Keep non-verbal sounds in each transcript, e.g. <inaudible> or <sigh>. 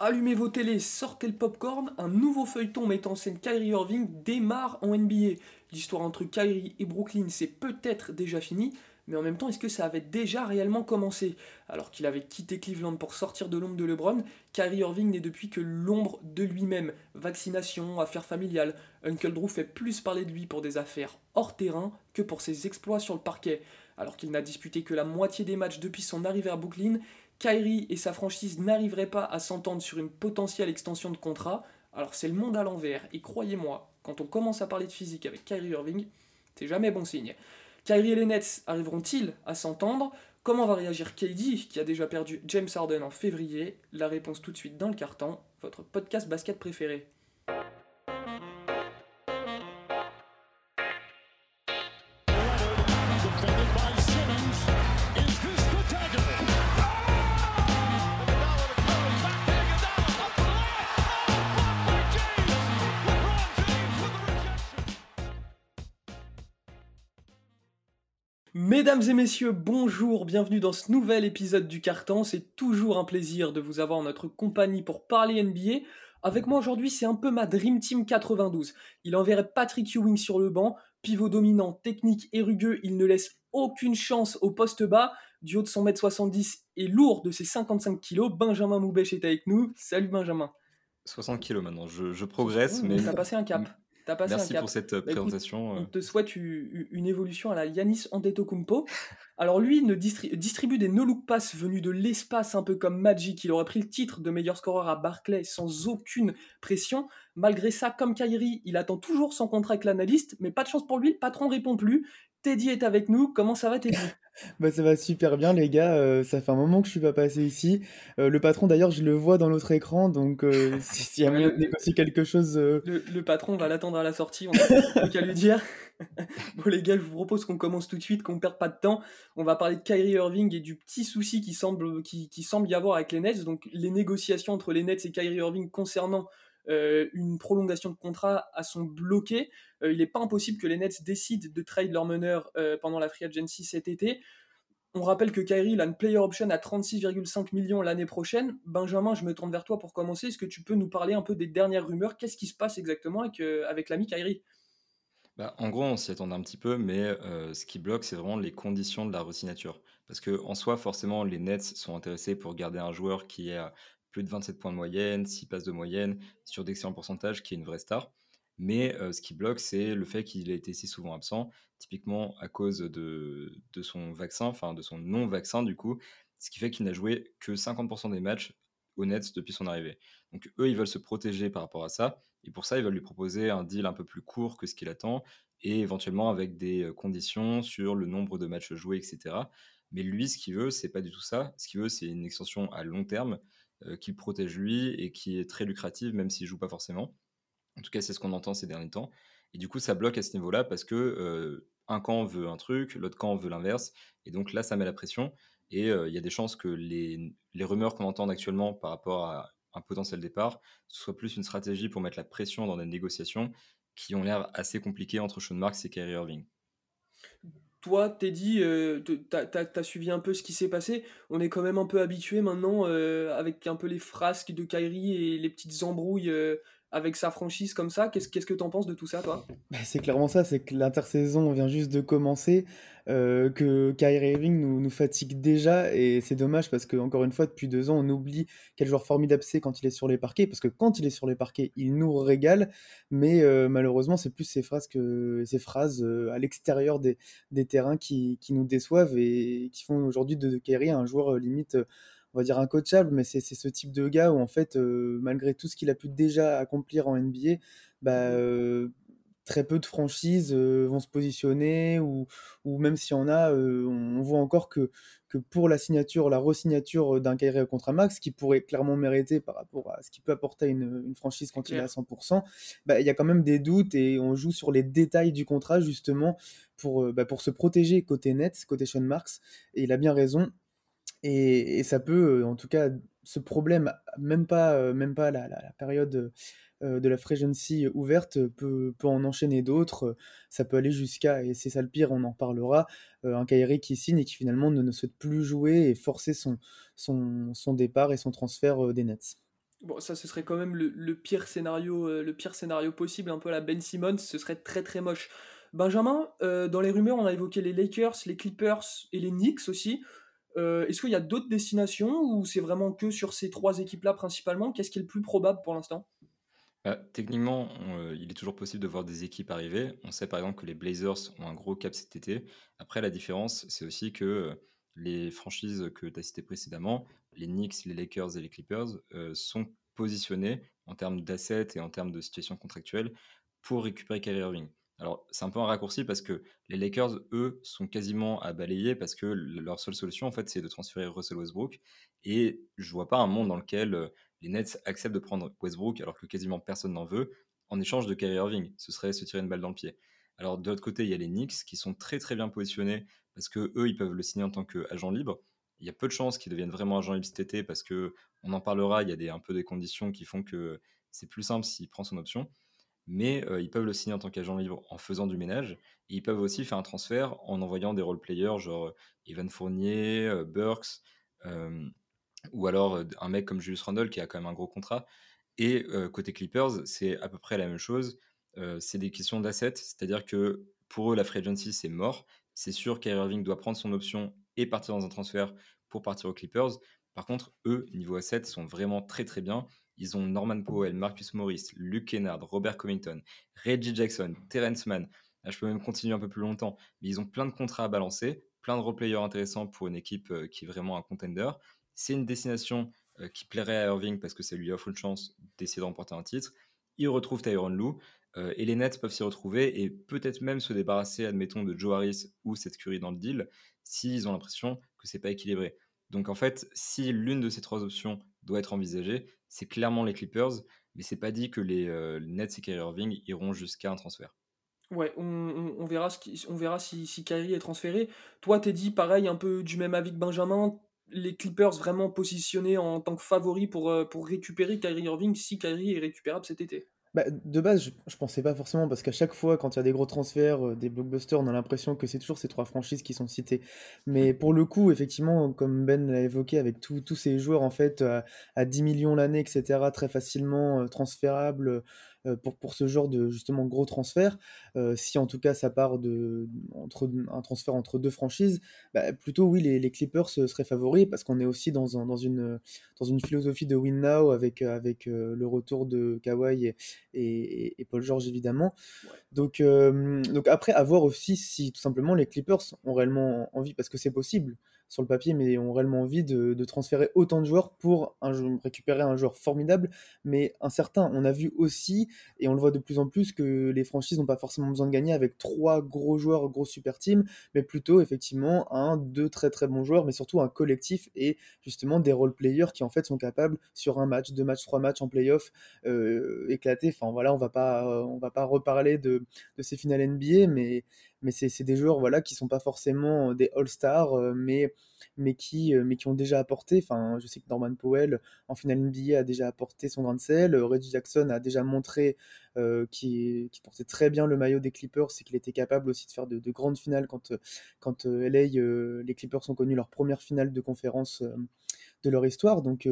Allumez vos télés, sortez le popcorn, un nouveau feuilleton mettant en scène Kyrie Irving démarre en NBA. L'histoire entre Kyrie et Brooklyn, c'est peut-être déjà fini, mais en même temps, est-ce que ça avait déjà réellement commencé? Alors qu'il avait quitté Cleveland pour sortir de l'ombre de LeBron, Kyrie Irving n'est depuis que l'ombre de lui-même. Vaccination, affaires familiales, Uncle Drew fait plus parler de lui pour des affaires hors terrain que pour ses exploits sur le parquet. Alors qu'il n'a disputé que la moitié des matchs depuis son arrivée à Brooklyn, Kyrie et sa franchise n'arriveraient pas à s'entendre sur une potentielle extension de contrat, alors c'est le monde à l'envers. Et croyez-moi, quand on commence à parler de physique avec Kyrie Irving, c'est jamais bon signe. Kyrie et les Nets arriveront-ils à s'entendre? Comment va réagir KD, qui a déjà perdu James Harden en février? La réponse tout de suite dans le carton, votre podcast basket préféré. Mesdames et messieurs, bonjour, bienvenue dans ce nouvel épisode du Carton. C'est toujours un plaisir de vous avoir en notre compagnie pour parler NBA. Avec moi aujourd'hui, c'est un peu ma Dream Team 92. Il enverrait Patrick Ewing sur le banc, pivot dominant, technique et rugueux, il ne laisse aucune chance au poste bas. Du haut de son mètre 70 et lourd de ses 55 kg, Benjamin Moubèche est avec nous. Salut Benjamin. 60 kg maintenant, je, progresse, mais... T'as passé un cap. Merci pour cette euh, bah, présentation. on euh. te souhaite une évolution à la Yanis Antetokounmpo. Alors lui ne distribue des no-look pass venus de l'espace, un peu comme Magic. Il aurait pris le titre de meilleur scoreur à Barclay sans aucune pression. Malgré ça, comme Kyrie, il attend toujours son contrat avec l'analyste, mais pas de chance pour lui, le patron répond plus. Teddy est avec nous. Comment ça va, Teddy? <laughs> Bah, Ça va super bien, les gars. Euh, ça fait un moment que je suis pas passé ici. Euh, le patron, d'ailleurs, je le vois dans notre écran. Donc, euh, <laughs> s'il y a moyen de négocier quelque chose. Le, patron va l'attendre à la sortie. On n'a qu'à lui dire. <laughs> bon, les gars, je vous propose qu'on commence tout de suite, qu'on perde pas de temps. On va parler de Kyrie Irving et du petit souci qui semble, qui, qui semble y avoir avec les Nets. Donc, les négociations entre les Nets et Kyrie Irving concernant euh, une prolongation de contrat à son bloqué. Euh, il n'est pas impossible que les Nets décident de trade leur meneur euh, pendant la free agency cet été. On rappelle que Kyrie a une player option à 36,5 millions l'année prochaine. Benjamin, je me tourne vers toi pour commencer. Est-ce que tu peux nous parler un peu des dernières rumeurs? Qu'est-ce qui se passe exactement avec, avec l'ami Kyrie? Bah, en gros, on s'y attendait un petit peu, mais ce qui bloque, c'est vraiment les conditions de la resignature. Parce que en soi, forcément, les Nets sont intéressés pour garder un joueur qui est plus de 27 points de moyenne, 6 passes de moyenne, sur d'excellents pourcentages, qui est une vraie star. Mais euh, ce qui bloque, c'est le fait qu'il ait été si souvent absent, typiquement à cause de, de son vaccin, enfin de son non-vaccin du coup, ce qui fait qu'il n'a joué que 50% des matchs honnêtes depuis son arrivée. Donc eux, ils veulent se protéger par rapport à ça, et pour ça, ils veulent lui proposer un deal un peu plus court que ce qu'il attend, et éventuellement avec des euh, conditions sur le nombre de matchs joués, etc. Mais lui, ce qu'il veut, c'est pas du tout ça. Ce qu'il veut, c'est une extension à long terme euh, qui protège lui et qui est très lucrative, même s'il joue pas forcément. En tout cas, c'est ce qu'on entend ces derniers temps. Et du coup, ça bloque à ce niveau-là parce que euh, un camp veut un truc, l'autre camp veut l'inverse. Et donc là, ça met la pression. Et euh, il y a des chances que les, les rumeurs qu'on entend actuellement par rapport à un potentiel départ, ce soit plus une stratégie pour mettre la pression dans des négociations qui ont l'air assez compliquées entre Sean Marks et Kyrie Irving. Toi, Teddy, euh, t'as as, suivi un peu ce qui s'est passé. On est quand même un peu habitué maintenant euh, avec un peu les frasques de Kyrie et les petites embrouilles euh, avec sa franchise comme ça. Qu'est-ce que t'en penses de tout ça, toi? <laughs> Bah, C'est clairement ça, c'est que l'intersaison vient juste de commencer, euh, que Kyrie Irving nous, fatigue déjà, et c'est dommage parce que encore une fois, depuis deux ans, on oublie quel joueur formidable c'est quand il est sur les parquets, parce que quand il est sur les parquets, il nous régale, mais euh, malheureusement, c'est plus ces phrases, que, ces phrases euh, à l'extérieur des, terrains qui, qui nous déçoivent et qui font aujourd'hui de Kyrie un joueur limite on va dire incoachable, mais c'est ce type de gars où en fait, euh, malgré tout ce qu'il a pu déjà accomplir en NBA, bah, euh, très peu de franchises euh, vont se positionner ou, ou même s'il y en a, on voit encore que, que pour la signature, la resignature d'un Kyrie contre un max, qui pourrait clairement mériter par rapport à ce qu'il peut apporter à une, une franchise quand il est à 100%, bah, il y a quand même des doutes et on joue sur les détails du contrat justement pour, bah, pour se protéger côté net, côté Sean Marks. Et il a bien raison. Et, ça peut, euh, en tout cas, ce problème, même pas, euh, même pas la, période euh, de la fregency ouverte, peut, en enchaîner d'autres. Ça peut aller jusqu'à, et c'est ça le pire, on en parlera, un Kairi qui signe et qui finalement ne, souhaite plus jouer et forcer son, départ et son transfert des Nets. Bon, ça, ce serait quand même le, pire scénario, le pire scénario possible, un peu la Ben Simmons, ce serait très très moche. Benjamin, dans les rumeurs, on a évoqué les Lakers, les Clippers et les Knicks aussi. Euh, est-ce qu'il y a d'autres destinations ou c'est vraiment que sur ces trois équipes-là principalement? Qu'est-ce qui est le plus probable pour l'instant? Bah, techniquement, il est toujours possible de voir des équipes arriver. On sait par exemple que les Blazers ont un gros cap cet été. Après, la différence, c'est aussi que les franchises que tu as citées précédemment, les Knicks, les Lakers et les Clippers, euh, sont positionnés en termes d'assets et en termes de situation contractuelle pour récupérer Kyrie Irving. Alors, c'est un peu un raccourci parce que les Lakers, eux, sont quasiment à balayer parce que leur seule solution, en fait, c'est de transférer Russell Westbrook. Et je vois pas un monde dans lequel euh, les Nets acceptent de prendre Westbrook alors que quasiment personne n'en veut en échange de Kyrie Irving. Ce serait se tirer une balle dans le pied. Alors, de l'autre côté, il y a les Knicks qui sont très très bien positionnés parce que eux, ils peuvent le signer en tant qu'agent libre. Il y a peu de chances qu'ils deviennent vraiment agent libre cet été parce que on en parlera. Il y a des, un peu des conditions qui font que c'est plus simple s'il prend son option. Mais ils peuvent le signer en tant qu'agent libre en faisant du ménage. Ils peuvent aussi faire un transfert en envoyant des role players genre Evan Fournier, Burks, ou alors un mec comme Julius Randle qui a quand même un gros contrat. Et côté Clippers, c'est à peu près la même chose. c'est des questions d'assets, c'est-à-dire que pour eux, la free agency, c'est mort. C'est sûr qu'Kyrie Irving doit prendre son option et partir dans un transfert pour partir aux Clippers. Par contre, eux, niveau asset, sont vraiment très très bien. Ils ont Norman Powell, Marcus Morris, Luke Kennard, Robert Covington, Reggie Jackson, Terrence Mann. je peux même continuer un peu plus longtemps. Mais ils ont plein de contrats à balancer, plein de replayers intéressants pour une équipe euh, qui est vraiment un contender. C'est une destination euh, qui plairait à Irving parce que ça lui offre une chance d'essayer de remporter un titre. Il retrouve Tyron Lou. Euh, et les Nets peuvent s'y retrouver et peut-être même se débarrasser, admettons, de Joe Harris ou cette curie dans le deal s'ils ont l'impression que c'est pas équilibré. Donc en fait, si l'une de ces trois options doit être envisagée, c'est clairement les Clippers, mais c'est pas dit que les, euh, Nets et Kyrie Irving iront jusqu'à un transfert. Ouais, on, verra, ce on verra si, si Kyrie est transféré. Toi, t'es dit pareil, un peu du même avis que Benjamin, les Clippers vraiment positionnés en tant que favoris pour, euh, pour récupérer Kyrie Irving si Kyrie est récupérable cet été. Bah, de base, je, je pensais pas forcément parce qu'à chaque fois, quand il y a des gros transferts, euh, des blockbusters, on a l'impression que c'est toujours ces trois franchises qui sont citées. Mais pour le coup, effectivement, comme Ben l'a évoqué, avec tous ces joueurs en fait à, 10 millions l'année, etc., très facilement euh, transférables, pour, pour ce genre de justement gros transfert, euh, si en tout cas ça part de, entre, un transfert entre deux franchises, bah, plutôt oui, les, les, Clippers seraient favoris parce qu'on est aussi dans, un, dans, une, dans une philosophie de win now avec, avec euh, le retour de Kawhi et, et, Paul George évidemment. Donc, donc après, à voir aussi si tout simplement les Clippers ont réellement envie, parce que c'est possible sur le papier, mais ont réellement envie de, transférer autant de joueurs pour récupérer un joueur formidable, mais un certain. On a vu aussi, et on le voit de plus en plus, que les franchises n'ont pas forcément besoin de gagner avec trois gros joueurs, gros super teams, mais plutôt effectivement un, deux très très bons joueurs, mais surtout un collectif et justement des role players qui en fait sont capables sur un match, deux matchs, trois matchs en playoff euh, éclater. Enfin voilà, on va pas, on va pas reparler de, de ces finales NBA, mais mais c'est des joueurs voilà qui sont pas forcément des All-Stars, euh, mais mais qui euh, mais qui ont déjà apporté. Enfin, je sais que Norman Powell en finale NBA a déjà apporté son grain de sel. Reggie Jackson a déjà montré euh, qu'il portait très bien le maillot des Clippers et qu'il était capable aussi de faire de, grandes finales quand quand LA les Clippers ont connu leur première finale de conférence de leur histoire. Donc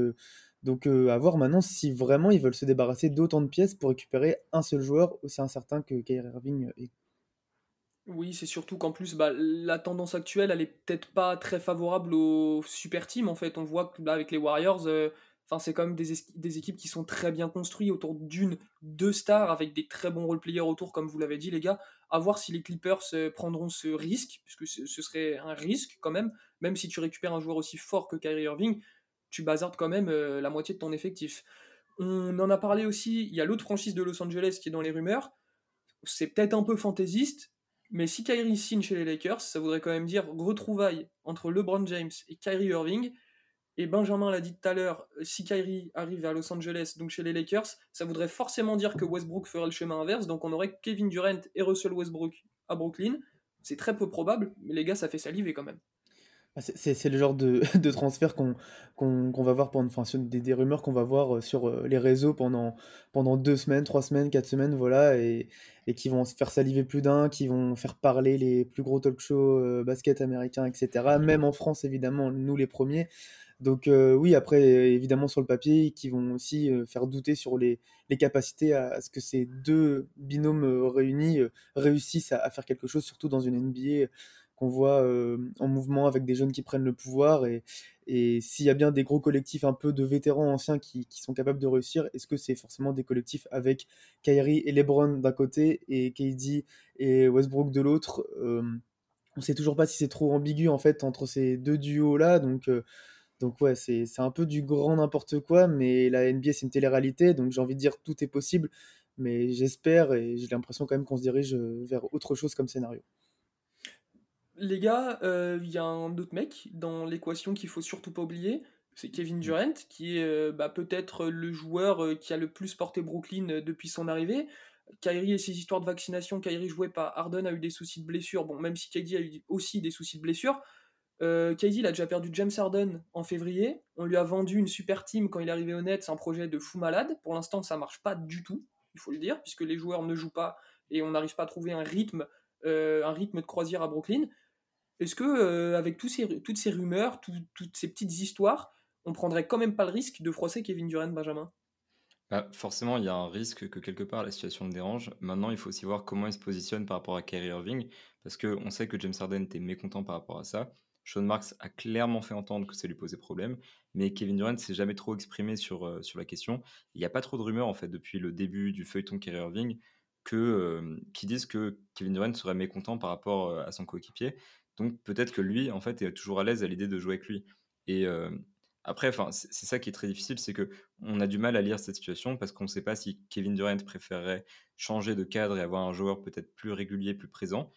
donc à voir maintenant si vraiment ils veulent se débarrasser d'autant de pièces pour récupérer un seul joueur aussi incertain que Kyrie Irving est. Oui, c'est surtout qu'en plus, bah, la tendance actuelle, elle est peut-être pas très favorable aux super teams. En fait, on voit que avec les Warriors, euh, c'est quand même des, équipes qui sont très bien construites autour d'une, deux stars avec des très bons role-players autour, comme vous l'avez dit, les gars. À voir si les Clippers euh, prendront ce risque, puisque ce, ce serait un risque quand même. Même si tu récupères un joueur aussi fort que Kyrie Irving, tu bazardes quand même euh, la moitié de ton effectif. On en a parlé aussi, il y a l'autre franchise de Los Angeles qui est dans les rumeurs. C'est peut-être un peu fantaisiste, mais si Kyrie signe chez les Lakers, ça voudrait quand même dire retrouvailles entre LeBron James et Kyrie Irving. Et Benjamin l'a dit tout à l'heure, si Kyrie arrive à Los Angeles, donc chez les Lakers, ça voudrait forcément dire que Westbrook ferait le chemin inverse. Donc on aurait Kevin Durant et Russell Westbrook à Brooklyn. C'est très peu probable, mais les gars, ça fait saliver quand même. Ah, c'est le genre de, <laughs> de transfert qu'on qu'on va voir pendant, enfin, des, des rumeurs qu'on va voir euh, sur euh, les réseaux pendant, pendant deux semaines, trois semaines, quatre semaines, voilà, et, et qui vont se faire saliver plus d'un, qui vont faire parler les plus gros talk shows euh, basket américains, etc. Même en France, évidemment, nous les premiers. Donc oui, après, évidemment, sur le papier, qui vont aussi faire douter sur les, les capacités à, ce que ces deux binômes réunis réussissent à, faire quelque chose, surtout dans une NBA qu'on voit en mouvement avec des jeunes qui prennent le pouvoir. Et, s'il y a bien des gros collectifs un peu de vétérans anciens qui, sont capables de réussir, est-ce que c'est forcément des collectifs avec Kyrie et LeBron d'un côté et KD et Westbrook de l'autre On sait toujours pas si c'est trop ambigu en fait entre ces deux duos-là. Donc donc ouais, c'est un peu du grand n'importe quoi, mais la NBA c'est une télé-réalité, donc j'ai envie de dire tout est possible, mais j'espère et j'ai l'impression quand même qu'on se dirige euh, vers autre chose comme scénario. Les gars, euh, il y a un autre mec dans l'équation qu'il faut surtout pas oublier, c'est Kevin Durant, qui est euh, bah, peut-être le joueur qui a le plus porté Brooklyn depuis son arrivée. Kyrie et ses histoires de vaccination, Kyrie jouait pas, Harden a eu des soucis de blessure, bon, même si KD a eu aussi des soucis de blessure, euh, il a déjà perdu James Harden en février. On lui a vendu une super team quand il est arrivé au Nets, un projet de fou malade. Pour l'instant, ça marche pas du tout, il faut le dire, puisque les joueurs ne jouent pas et on n'arrive pas à trouver un rythme, euh, un rythme de croisière à Brooklyn. Est-ce que, euh, avec toutes ces rumeurs, toutes ces petites histoires, on prendrait quand même pas le risque de froisser Kevin Durant, Benjamin? Bah, forcément, il y a un risque que quelque part la situation le dérange. Maintenant, il faut aussi voir comment il se positionne par rapport à Kyrie Irving, parce qu'on sait que James Harden était mécontent par rapport à ça. Sean Marks a clairement fait entendre que ça lui posait problème, mais Kevin Durant s'est jamais trop exprimé sur, euh, la question. Il n'y a pas trop de rumeurs en fait depuis le début du feuilleton Kyrie Irving euh, qui disent que Kevin Durant serait mécontent par rapport à son coéquipier. Donc peut-être que lui en fait est toujours à l'aise à l'idée de jouer avec lui. Et après, c'est ça qui est très difficile, c'est que on a du mal à lire cette situation parce qu'on ne sait pas si Kevin Durant préférerait changer de cadre et avoir un joueur peut-être plus régulier, plus présent,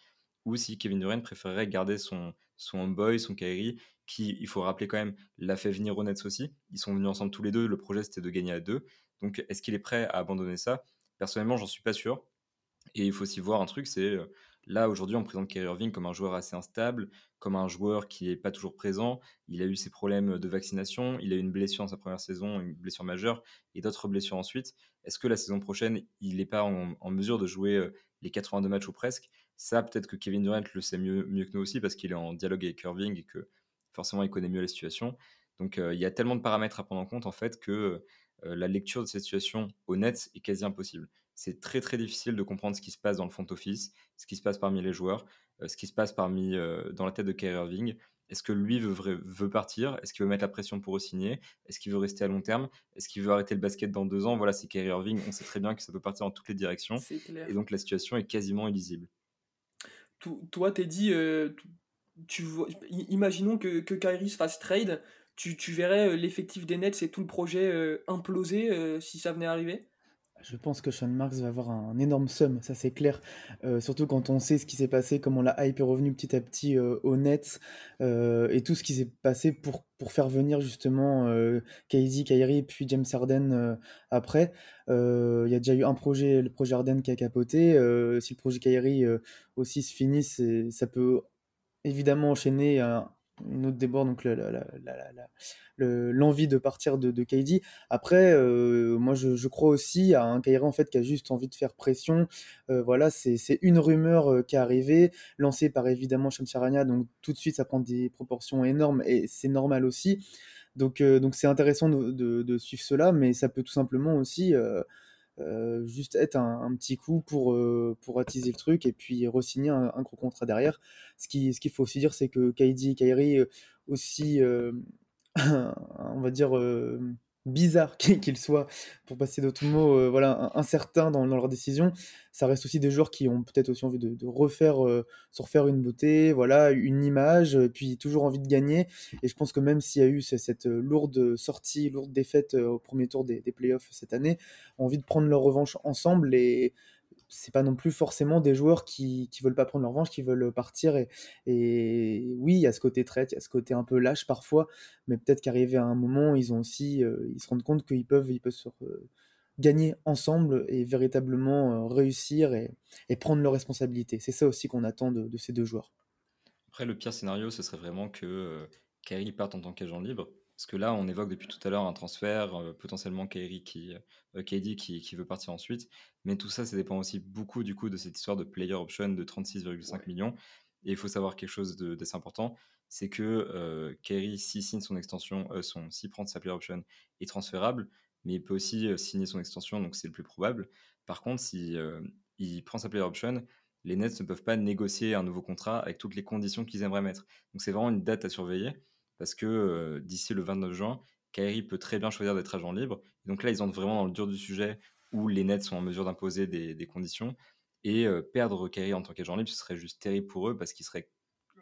ou si Kevin Durant préférerait garder son, son homeboy, son Kyrie, qui, il faut rappeler quand même, l'a fait venir au Nets aussi. Ils sont venus ensemble tous les deux. Le projet, c'était de gagner à deux. Donc, est-ce qu'il est prêt à abandonner ça? Personnellement, j'en suis pas sûr. Et il faut aussi voir un truc, c'est là aujourd'hui, on présente Kyrie Irving comme un joueur assez instable, comme un joueur qui n'est pas toujours présent. Il a eu ses problèmes de vaccination, il a eu une blessure dans sa première saison, une blessure majeure, et d'autres blessures ensuite. Est-ce que la saison prochaine, il n'est pas en, mesure de jouer euh, les 82 matchs ou presque? Ça, peut-être que Kevin Durant le sait mieux, mieux que nous aussi parce qu'il est en dialogue avec Irving et que forcément il connaît mieux la situation. Donc euh, il y a tellement de paramètres à prendre en compte en fait que euh, la lecture de cette situation net est quasi impossible. C'est très très difficile de comprendre ce qui se passe dans le front office, ce qui se passe parmi les joueurs, euh, ce qui se passe parmi dans la tête de Kyrie Irving. Est-ce que lui veut, veut partir? Est-ce qu'il veut mettre la pression pour re-signer? Est-ce qu'il veut rester à long terme? Est-ce qu'il veut arrêter le basket dans deux ans? Voilà, c'est Kyrie Irving. On sait très bien que ça peut partir dans toutes les directions. Et donc la situation est quasiment illisible toi, t'es dit, euh, tu, imaginons que, que Kyrie se fasse trade, tu, verrais euh, l'effectif des Nets et tout le projet euh, imploser si ça venait à arriver? Je pense que Sean Marks va avoir un énorme somme, ça c'est clair. surtout quand on sait ce qui s'est passé, comment la hype est revenue petit à petit au Nets et tout ce qui s'est passé pour, pour faire venir justement KD, Kyrie puis James Harden après. Il y a déjà eu un projet, le projet Harden qui a capoté. si le projet Kyrie aussi se finit, ça peut évidemment enchaîner un, une autre débord, donc l'envie de partir de, de. Après, euh, moi je, crois aussi à un Kyrie en fait qui a juste envie de faire pression. Euh, voilà, c'est une rumeur euh, qui est arrivée, lancée par évidemment Shamsharania, donc tout de suite ça prend des proportions énormes et c'est normal aussi. Donc c'est intéressant de, suivre cela, mais ça peut tout simplement aussi euh, juste être un, petit coup pour, euh, pour attiser le truc et puis re-signer un, gros contrat derrière. Ce qu'il ce qu'il faut aussi dire, c'est que KD et euh, aussi, <laughs> on va dire, bizarre <laughs> qu'ils soient, pour passer d'autres mots, euh, voilà, incertains dans, dans leur décision. Ça reste aussi des joueurs qui ont peut-être aussi envie de, refaire, euh, se refaire une beauté, voilà, une image, puis toujours envie de gagner. Et je pense que même s'il y a eu cette lourde sortie, lourde défaite euh, au premier tour des, des playoffs cette année, ont envie de prendre leur revanche ensemble et c'est pas non plus forcément des joueurs qui, qui veulent pas prendre leur revanche, qui veulent partir. Et, et oui, il y a ce côté traite, il y a ce côté un peu lâche parfois, mais peut-être qu'arrivé à un moment, ils ont aussi, euh, ils se rendent compte qu'ils peuvent, ils peuvent se, gagner ensemble et véritablement euh, réussir et, et, prendre leurs responsabilités. C'est ça aussi qu'on attend de, de, ces deux joueurs. Après, le pire scénario, ce serait vraiment que euh, Kyrie parte en tant qu'agent libre parce que là, on évoque depuis tout à l'heure un transfert, euh, potentiellement qui, euh, KD qui, qui, veut partir ensuite. Mais tout ça, ça dépend aussi beaucoup du coup de cette histoire de player option de 36,5 millions. Et il faut savoir quelque chose d'assez important, c'est que euh, Kyrie, s'il signe son extension, euh, son, s'il prend sa player option, est transférable, mais il peut aussi signer son extension, donc c'est le plus probable. Par contre, si il prend sa player option, les Nets ne peuvent pas négocier un nouveau contrat avec toutes les conditions qu'ils aimeraient mettre. Donc c'est vraiment une date à surveiller, parce que d'ici le 29 juin, Kyrie peut très bien choisir d'être agent libre. Donc là, ils entrent vraiment dans le dur du sujet où les Nets sont en mesure d'imposer des, conditions. Et perdre Kyrie en tant qu'agent libre, ce serait juste terrible pour eux parce qu'ils seraient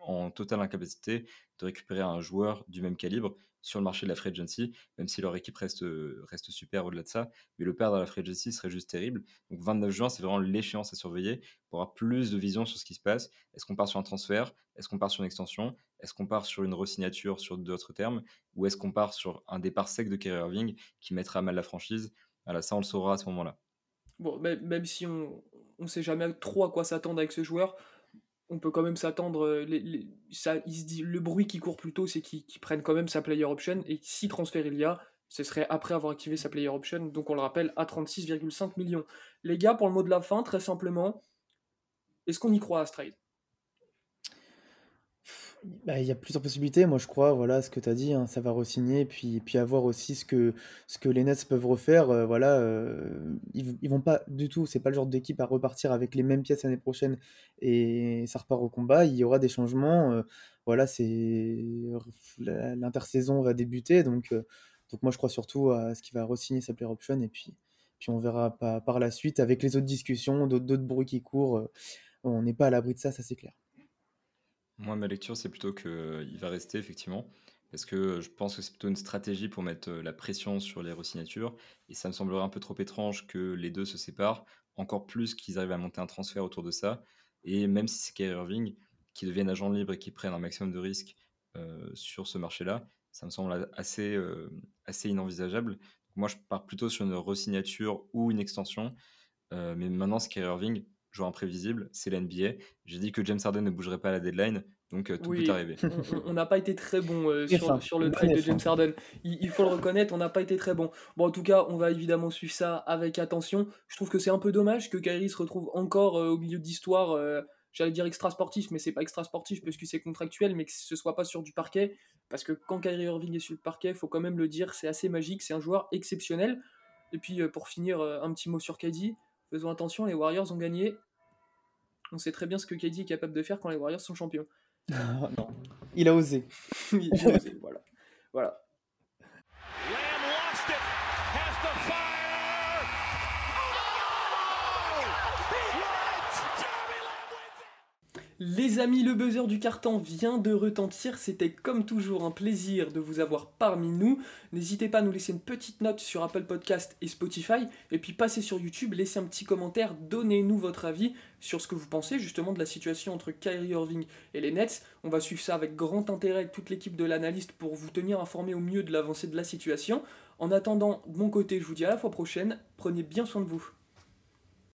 en totale incapacité de récupérer un joueur du même calibre sur le marché de la free agency, même si leur équipe reste, reste super au-delà de ça. Mais le perdre à la free agency serait juste terrible. Donc 29 juin, c'est vraiment l'échéance à surveiller pour avoir plus de vision sur ce qui se passe. Est-ce qu'on part sur un transfert? Est-ce qu'on part sur une extension? Est-ce qu'on part sur une resignature sur d'autres termes Ou est-ce qu'on part sur un départ sec de Kyrie Irving qui mettra à mal la franchise? Ça on le saura à ce moment-là. Bon, même, si on ne sait jamais trop à quoi s'attendre avec ce joueur, on peut quand même s'attendre. Euh, le bruit qui court plutôt, c'est qu'il prenne quand même sa player option. Et si transfert il y a, ce serait après avoir activé sa player option. Donc on le rappelle, à 36,5 millions. Les gars, pour le mot de la fin, très simplement, est-ce qu'on y croit à ce trade bah, il y a plusieurs possibilités. Moi, je crois, voilà, ce que tu as dit, hein, ça va re-signer, puis, puis à voir aussi ce que, ce que les Nets peuvent refaire. Euh, voilà, euh, ils, ils vont pas du tout, c'est pas le genre d'équipe à repartir avec les mêmes pièces l'année prochaine et ça repart au combat. Il y aura des changements. Euh, voilà, l'intersaison va débuter, donc, donc moi, je crois surtout à ce qui va re-signer sa player option et puis, puis on verra par la suite avec les autres discussions, d'autres bruits qui courent. on n'est pas à l'abri de ça, ça c'est clair. Moi, ma lecture, c'est plutôt qu'il va rester, effectivement, parce que je pense que c'est plutôt une stratégie pour mettre la pression sur les resignatures, et ça me semblerait un peu trop étrange que les deux se séparent, encore plus qu'ils arrivent à monter un transfert autour de ça, et même si c'est Kyrie Irving, qui devienne agent libre et qui prenne un maximum de risques sur ce marché-là, ça me semble assez, assez inenvisageable. moi, je pars plutôt sur une resignature ou une extension, mais maintenant, c'est Kyrie Irving, joueur imprévisible, c'est l'NBA. J'ai dit que James Harden ne bougerait pas à la deadline, donc euh, tout peut arriver. On n'a pas été très bon euh, sur, le trade de James Harden. Il, faut le reconnaître, on n'a pas été très bon. Bon, en tout cas, on va évidemment suivre ça avec attention. Je trouve que c'est un peu dommage que Kyrie se retrouve encore euh, au milieu d'histoire. J'allais dire extra sportif, mais c'est pas extra sportif parce que c'est contractuel, mais que ce soit pas sur du parquet. Parce que quand Kyrie Irving est sur le parquet, faut quand même le dire, c'est assez magique, c'est un joueur exceptionnel. Et puis pour finir, un petit mot sur KD. Faisons attention, les Warriors ont gagné on sait très bien ce que KD est capable de faire quand les Warriors sont champions. <laughs> non. Il a osé. <laughs> Il a osé, voilà. Voilà. Les amis, le buzzer du carton vient de retentir. C'était comme toujours un plaisir de vous avoir parmi nous. N'hésitez pas à nous laisser une petite note sur Apple Podcast et Spotify. Et puis passez sur YouTube, laissez un petit commentaire, donnez-nous votre avis sur ce que vous pensez justement de la situation entre Kyrie Irving et les Nets. On va suivre ça avec grand intérêt toute l'équipe de l'analyste pour vous tenir informé au mieux de l'avancée de la situation. En attendant, de mon côté, je vous dis à la fois prochaine. Prenez bien soin de vous.